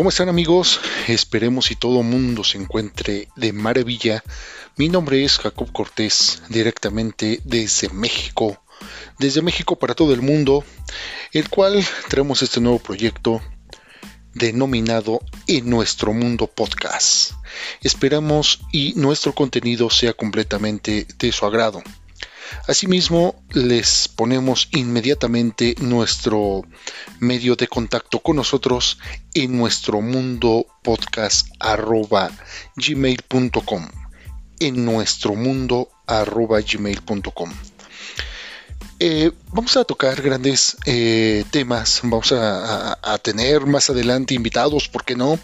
¿Cómo están amigos? Esperemos y todo mundo se encuentre de maravilla. Mi nombre es Jacob Cortés, directamente desde México, desde México para todo el mundo, el cual traemos este nuevo proyecto denominado En nuestro mundo podcast. Esperamos y nuestro contenido sea completamente de su agrado. Asimismo, les ponemos inmediatamente nuestro medio de contacto con nosotros en nuestro mundo podcast gmail.com en nuestro mundo gmail.com eh, vamos a tocar grandes eh, temas, vamos a, tener más adelante invitados, ¿por qué no?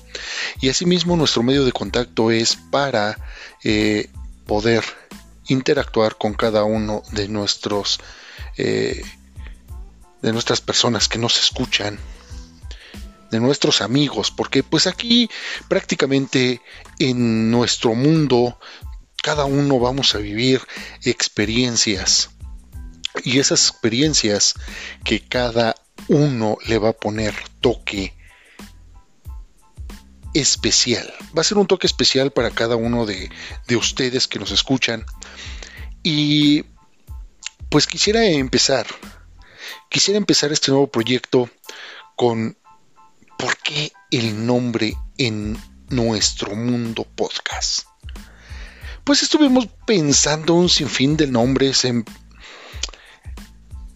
Y asimismo nuestro medio de contacto es para eh, poder interactuar con cada uno de nuestros eh, de nuestras personas que nos escuchan de nuestros amigos porque pues aquí prácticamente en nuestro mundo cada uno vamos a vivir experiencias y esas experiencias que cada uno le va a poner toque especial. Va a ser un toque especial para cada uno de, ustedes que nos escuchan. Y pues quisiera empezar, quisiera empezar este nuevo proyecto con ¿por qué el nombre en nuestro mundo podcast? Pues estuvimos pensando un sinfín de nombres en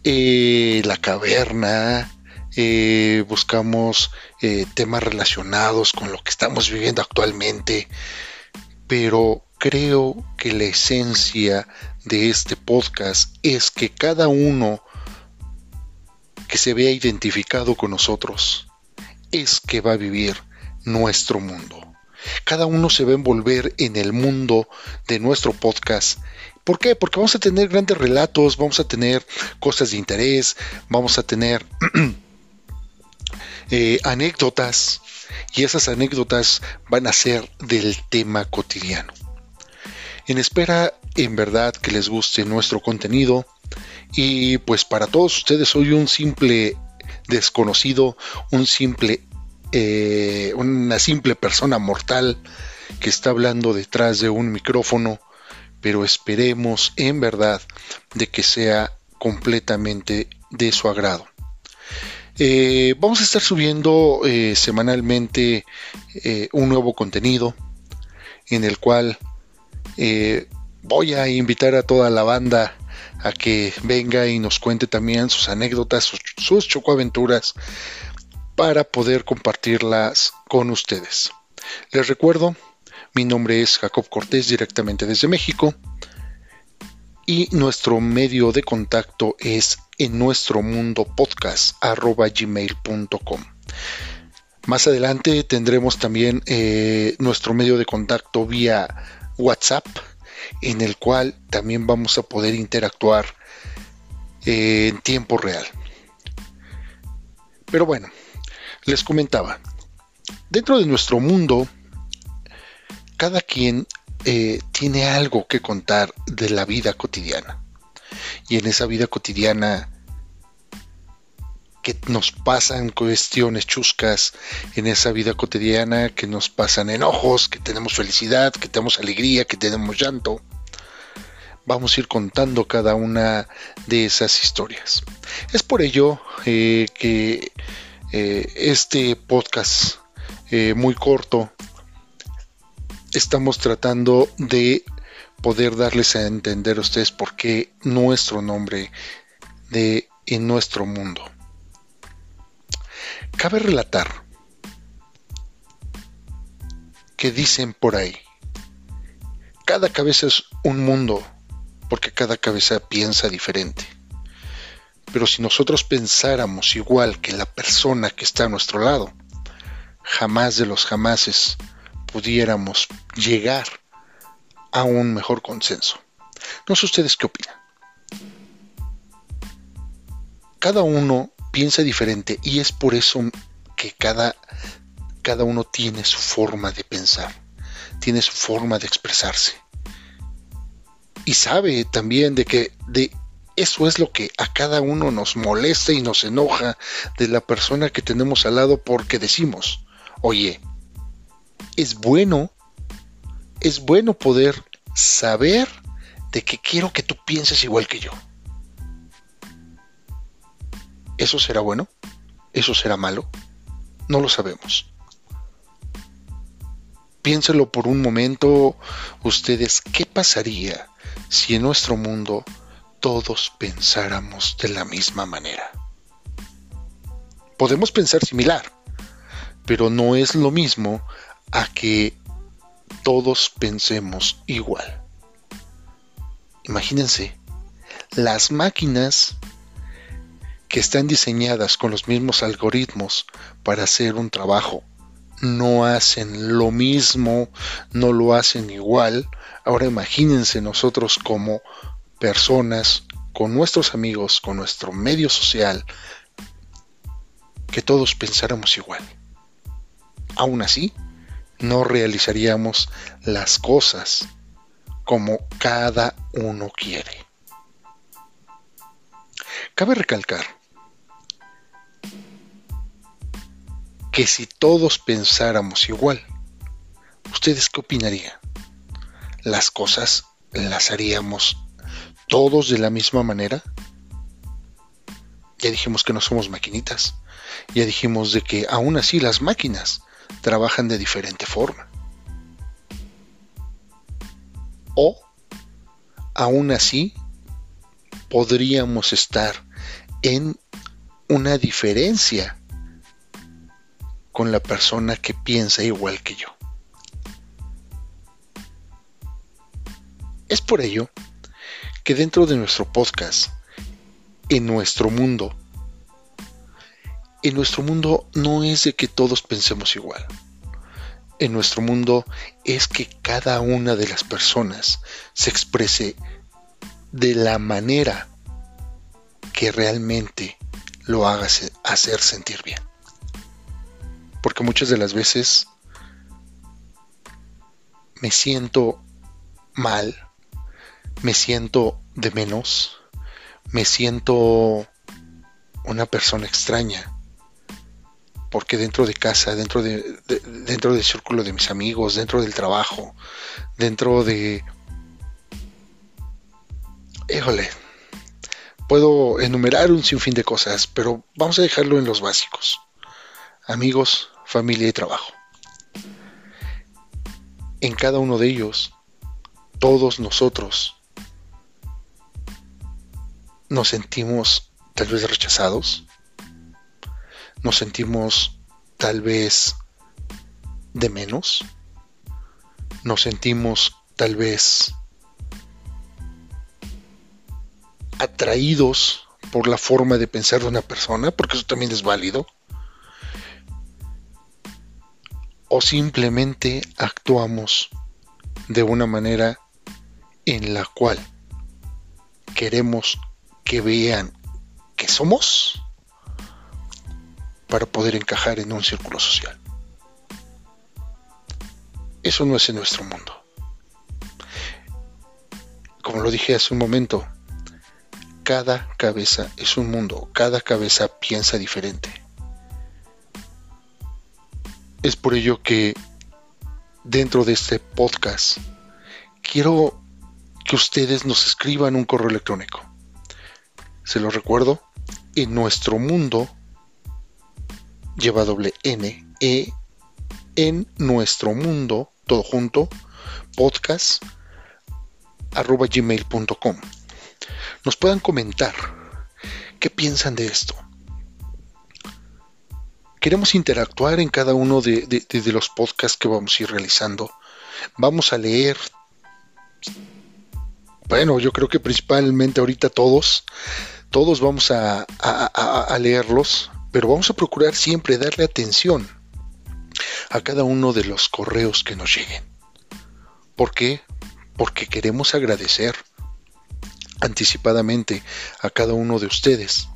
eh, la caverna, eh, buscamos eh, temas relacionados con lo que estamos viviendo actualmente, pero creo que la esencia de este podcast es que cada uno que se vea identificado con nosotros es que va a vivir nuestro mundo. Cada uno se va a envolver en el mundo de nuestro podcast. ¿Por qué? Porque vamos a tener grandes relatos, vamos a tener cosas de interés, vamos a tener Eh, anécdotas y esas anécdotas van a ser del tema cotidiano. En espera, en verdad, que les guste nuestro contenido y pues para todos ustedes soy un simple desconocido, un simple, eh, una simple persona mortal que está hablando detrás de un micrófono, pero esperemos en verdad de que sea completamente de su agrado. Eh, vamos a estar subiendo eh, semanalmente eh, un nuevo contenido en el cual voy a invitar a toda la banda a que venga y nos cuente también sus anécdotas, sus, sus chocoaventuras para poder compartirlas con ustedes. Les recuerdo, mi nombre es Jacob Cortés directamente desde México y nuestro medio de contacto es en nuestro mundo podcast gmail.com. Más adelante tendremos también eh, nuestro medio de contacto vía WhatsApp, en el cual también vamos a poder interactuar eh, en tiempo real. Pero bueno, les comentaba, dentro de nuestro mundo, cada quien eh, tiene algo que contar de la vida cotidiana y en esa vida cotidiana que nos pasan cuestiones chuscas, en esa vida cotidiana que nos pasan enojos, que tenemos felicidad, que tenemos alegría, que tenemos llanto. Vamos a ir contando cada una de esas historias. Es por ello eh, que eh, este podcast eh, muy corto estamos tratando de poder darles a entender a ustedes por qué nuestro nombre de en nuestro mundo. Cabe relatar que dicen por ahí, cada cabeza es un mundo, porque cada cabeza piensa diferente. Pero si nosotros pensáramos igual que la persona que está a nuestro lado, jamás de los jamases pudiéramos llegar a un mejor consenso. No sé ustedes qué opinan. Cada uno piensa diferente y es por eso que cada, cada uno tiene su forma de pensar, tiene su forma de expresarse. Y sabe también de que de eso es lo que a cada uno nos molesta y nos enoja de la persona que tenemos al lado porque decimos, Oye, es bueno, es bueno poder saber de que quiero que tú pienses igual que yo. ¿Eso será bueno? ¿Eso será malo? No lo sabemos. Piénselo por un momento ustedes, ¿qué pasaría si en nuestro mundo todos pensáramos de la misma manera? Podemos pensar similar, pero no es lo mismo a que todos pensemos igual. Imagínense, las máquinas que están diseñadas con los mismos algoritmos para hacer un trabajo no hacen lo mismo, no lo hacen igual. Ahora imagínense nosotros como personas, con nuestros amigos, con nuestro medio social, que todos pensáramos igual. Aún así, no realizaríamos las cosas como cada uno quiere. Cabe recalcar que si todos pensáramos igual, ¿ustedes qué opinarían? ¿Las cosas las haríamos todos de la misma manera? Ya dijimos que no somos maquinitas. Ya dijimos de que aún así las máquinas trabajan de diferente forma. O aún así podríamos estar en una diferencia con la persona que piensa igual que yo. Es por ello que dentro de nuestro podcast, en nuestro mundo, en nuestro mundo no es de que todos pensemos igual. En nuestro mundo es que cada una de las personas se exprese de la manera que realmente lo haga hacer sentir bien porque muchas de las veces me siento mal, me siento de menos, me siento una persona extraña, porque dentro de casa, dentro de, dentro del círculo de mis amigos, dentro del trabajo, dentro de híjole, puedo enumerar un sinfín de cosas, pero vamos a dejarlo en los básicos amigos, familia y trabajo. En cada uno de ellos, todos nosotros nos sentimos tal vez rechazados, nos sentimos tal vez de menos, nos sentimos tal vez atraídos por la forma de pensar de una persona, porque eso también es válido. o simplemente actuamos de una manera en la cual queremos que vean que somos para poder encajar en un círculo social. Eso no es en nuestro mundo. Como lo dije hace un momento, cada cabeza es un mundo, cada cabeza piensa diferente. Es por ello que dentro de este podcast quiero que ustedes nos escriban un correo electrónico. Se lo recuerdo, en nuestro mundo lleva doble N, E, en nuestro mundo, todo junto, podcast arroba gmail.com. Nos puedan comentar qué piensan de esto Queremos interactuar en cada uno de, los podcasts que vamos a ir realizando. Vamos a leer, bueno, yo creo que principalmente ahorita todos, todos vamos a, a leerlos, pero vamos a procurar siempre darle atención a cada uno de los correos que nos lleguen. ¿Por qué? Porque queremos agradecer anticipadamente a cada uno de ustedes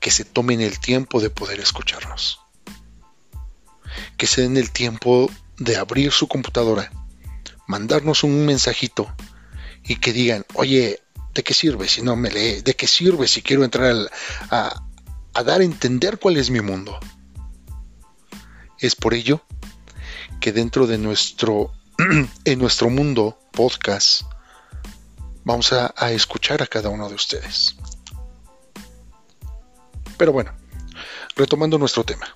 que se tomen el tiempo de poder escucharnos que se den el tiempo de abrir su computadora, mandarnos un mensajito y que digan, oye, ¿de qué sirve si no me lee? ¿De qué sirve si quiero entrar a, a dar a entender cuál es mi mundo? Es por ello que dentro de nuestro, en nuestro mundo podcast, vamos a, a escuchar a cada uno de ustedes. Pero bueno, retomando nuestro tema.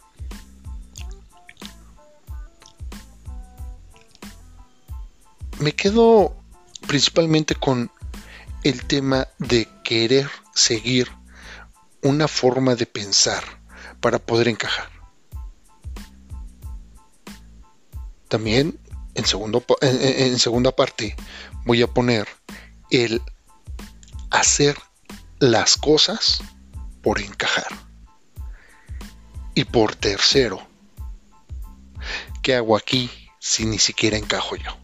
Me quedo principalmente con el tema de querer seguir una forma de pensar para poder encajar. También en, en, segunda parte voy a poner el hacer las cosas por encajar. Y por tercero, ¿qué hago aquí si ni siquiera encajo yo?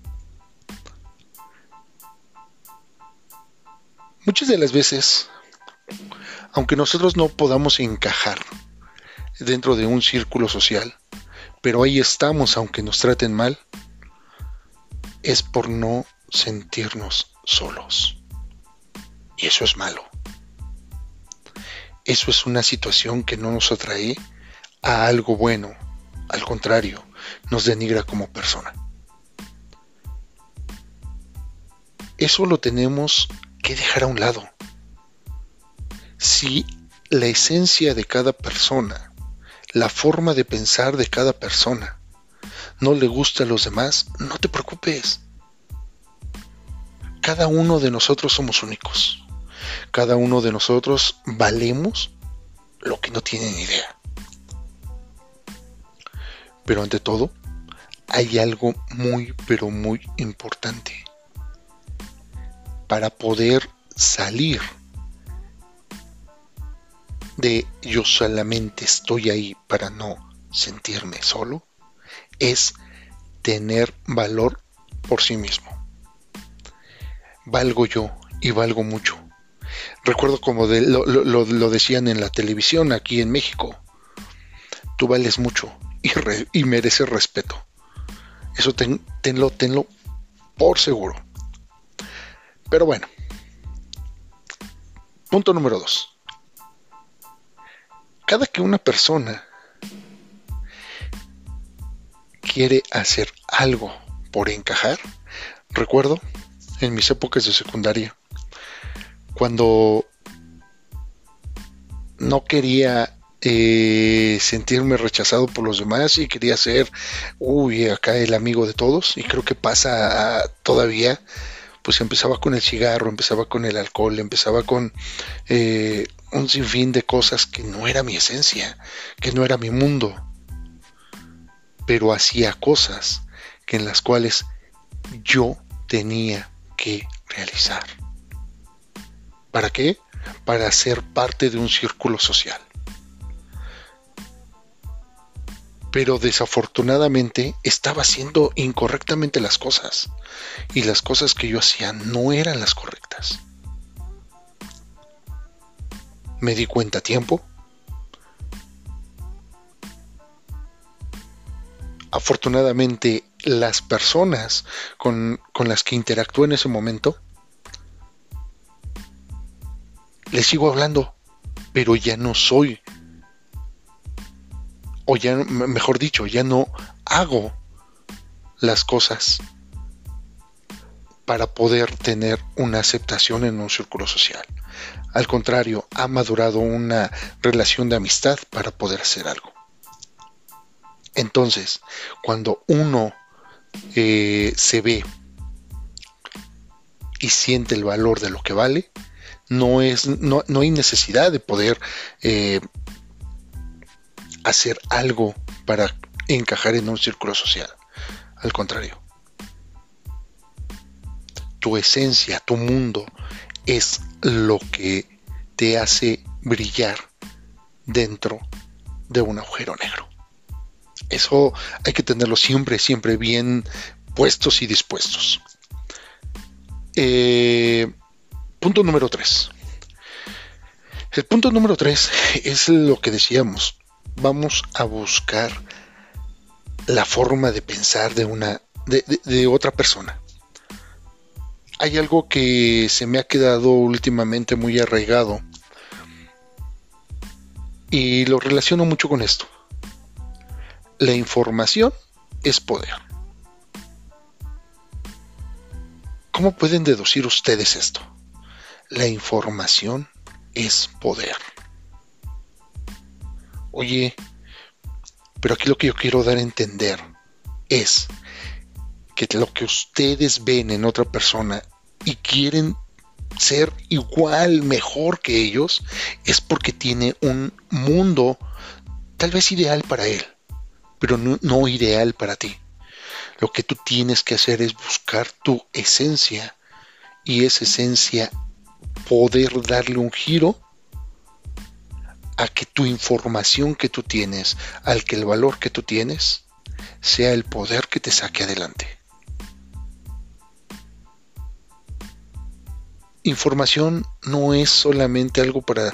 Muchas de las veces, aunque nosotros no podamos encajar dentro de un círculo social, pero ahí estamos aunque nos traten mal, es por no sentirnos solos. Y eso es malo. Eso es una situación que no nos atrae a algo bueno, al contrario, nos denigra como persona. Eso lo tenemos que dejar a un lado. Si la esencia de cada persona, la forma de pensar de cada persona, no le gusta a los demás, no te preocupes. Cada uno de nosotros somos únicos. Cada uno de nosotros valemos lo que no tienen idea. Pero ante todo, hay algo muy, pero muy importante para poder salir de yo solamente estoy ahí para no sentirme solo, es tener valor por sí mismo. Valgo yo y valgo mucho. Recuerdo como lo, decían en la televisión aquí en México. Tú vales mucho y, mereces respeto. Eso tenlo, tenlo por seguro. Pero bueno. Punto número dos. Cada que una persona quiere hacer algo por encajar, recuerdo en mis épocas de secundaria, cuando no quería eh, sentirme rechazado por los demás y quería ser, uy, acá el amigo de todos, y creo que pasa todavía pues empezaba con el cigarro, empezaba con el alcohol, empezaba con eh, un sinfín de cosas que no era mi esencia, que no era mi mundo, pero hacía cosas que en las cuales yo tenía que realizar. ¿Para qué? Para ser parte de un círculo social. pero desafortunadamente estaba haciendo incorrectamente las cosas y las cosas que yo hacía no eran las correctas. Me di cuenta tiempo. Afortunadamente las personas con, con las que interactué en ese momento les sigo hablando, pero ya no soy o ya, mejor dicho, ya no hago las cosas para poder tener una aceptación en un círculo social. Al contrario, ha madurado una relación de amistad para poder hacer algo. Entonces, cuando uno eh, se ve y siente el valor de lo que vale, no, es, no, hay necesidad de poder eh, hacer algo para encajar en un círculo social. Al contrario. Tu esencia, tu mundo es lo que te hace brillar dentro de un agujero negro. Eso hay que tenerlo siempre, siempre bien puestos y dispuestos. Eh, punto número 3. El punto número 3 es lo que decíamos vamos a buscar la forma de pensar de una de, otra persona. Hay algo que se me ha quedado últimamente muy arraigado y lo relaciono mucho con esto. La información es poder. ¿Cómo pueden deducir ustedes esto? La información es poder. Oye, pero aquí lo que yo quiero dar a entender es que lo que ustedes ven en otra persona y quieren ser igual, mejor que ellos, es porque tiene un mundo tal vez ideal para él, pero no, ideal para ti. Lo que tú tienes que hacer es buscar tu esencia y esa esencia poder darle un giro a que tu información que tú tienes, al que el valor que tú tienes, sea el poder que te saque adelante. Información no es solamente algo para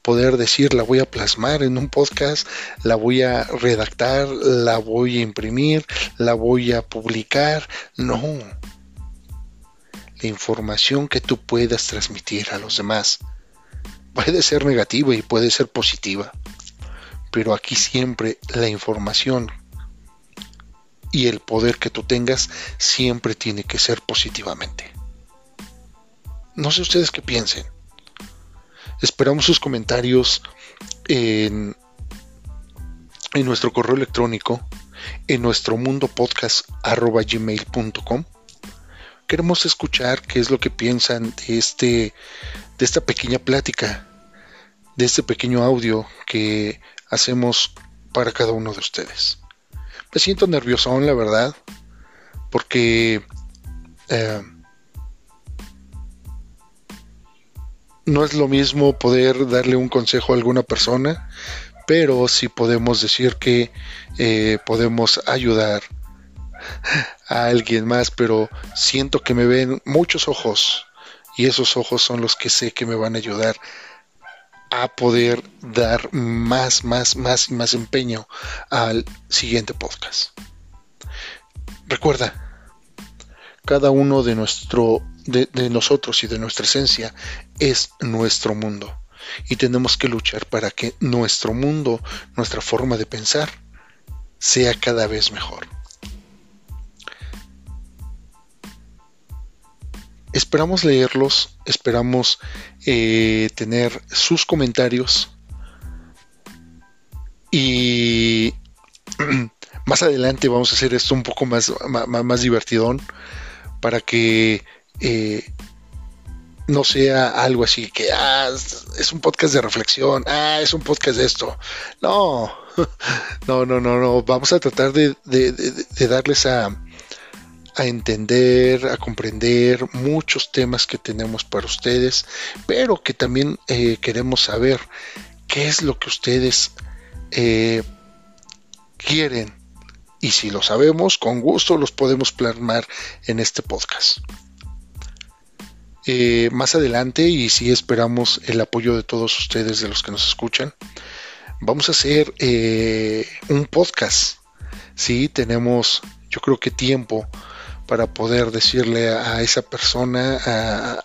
poder decir la voy a plasmar en un podcast, la voy a redactar, la voy a imprimir, la voy a publicar. No. La información que tú puedas transmitir a los demás puede ser negativa y puede ser positiva, pero aquí siempre la información y el poder que tú tengas siempre tiene que ser positivamente. No sé ustedes qué piensen. Esperamos sus comentarios en, nuestro correo electrónico, en nuestro mundo podcast. Queremos escuchar qué es lo que piensan de este de esta pequeña plática, de este pequeño audio que hacemos para cada uno de ustedes. Me siento nervioso, la verdad, porque eh, no es lo mismo poder darle un consejo a alguna persona, pero sí podemos decir que eh, podemos ayudar a alguien más, pero siento que me ven muchos ojos y esos ojos son los que sé que me van a ayudar a poder dar más, más, más y más empeño al siguiente podcast. Recuerda, cada uno de, nuestro, de, de nosotros y de nuestra esencia es nuestro mundo y tenemos que luchar para que nuestro mundo, nuestra forma de pensar, sea cada vez mejor. Esperamos leerlos, esperamos eh, tener sus comentarios y más adelante vamos a hacer esto un poco más, más, divertidón para que eh, no sea algo así que ah, es un podcast de reflexión, ah, es un podcast de esto. No, no, no, no, no. Vamos a tratar de darles a, entender, a comprender muchos temas que tenemos para ustedes, pero que también eh, queremos saber qué es lo que ustedes eh, quieren. Y si lo sabemos, con gusto los podemos plasmar en este podcast. Eh, más adelante, y si esperamos el apoyo de todos ustedes, de los que nos escuchan, vamos a hacer un podcast. Si tenemos, yo creo que tiempo para poder decirle a, esa persona,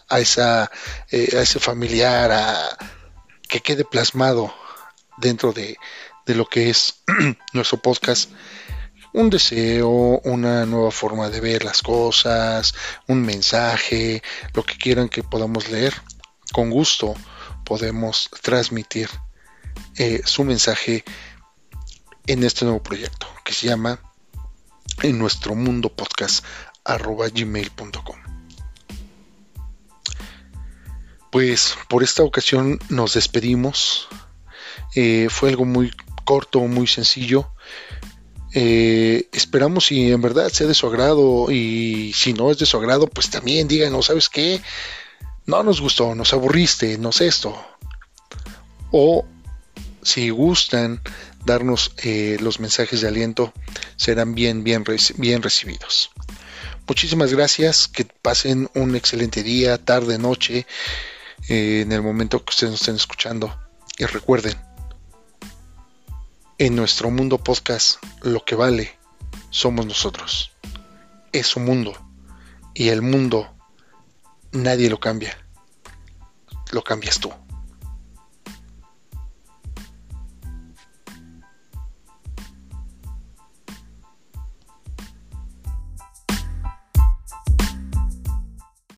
a, esa, eh, a ese familiar, a, que quede plasmado dentro de, de lo que es nuestro podcast un deseo, una nueva forma de ver las cosas, un mensaje, lo que quieran que podamos leer. Con gusto podemos transmitir eh, su mensaje en este nuevo proyecto que se llama En nuestro mundo podcast arroba gmail.com. Pues por esta ocasión nos despedimos. Eh, fue algo muy corto, muy sencillo. Eh, esperamos si en verdad sea de su agrado y si no es de su agrado, pues también díganos, ¿sabes qué? No nos gustó, nos aburriste, no sé esto. O si gustan darnos eh, los mensajes de aliento, serán bien, bien, bien recibidos. Muchísimas gracias, que pasen un excelente día, tarde, noche, eh, en el momento que ustedes nos estén escuchando. Y recuerden, en nuestro mundo podcast lo que vale somos nosotros. Es su mundo. Y el mundo nadie lo cambia. Lo cambias tú.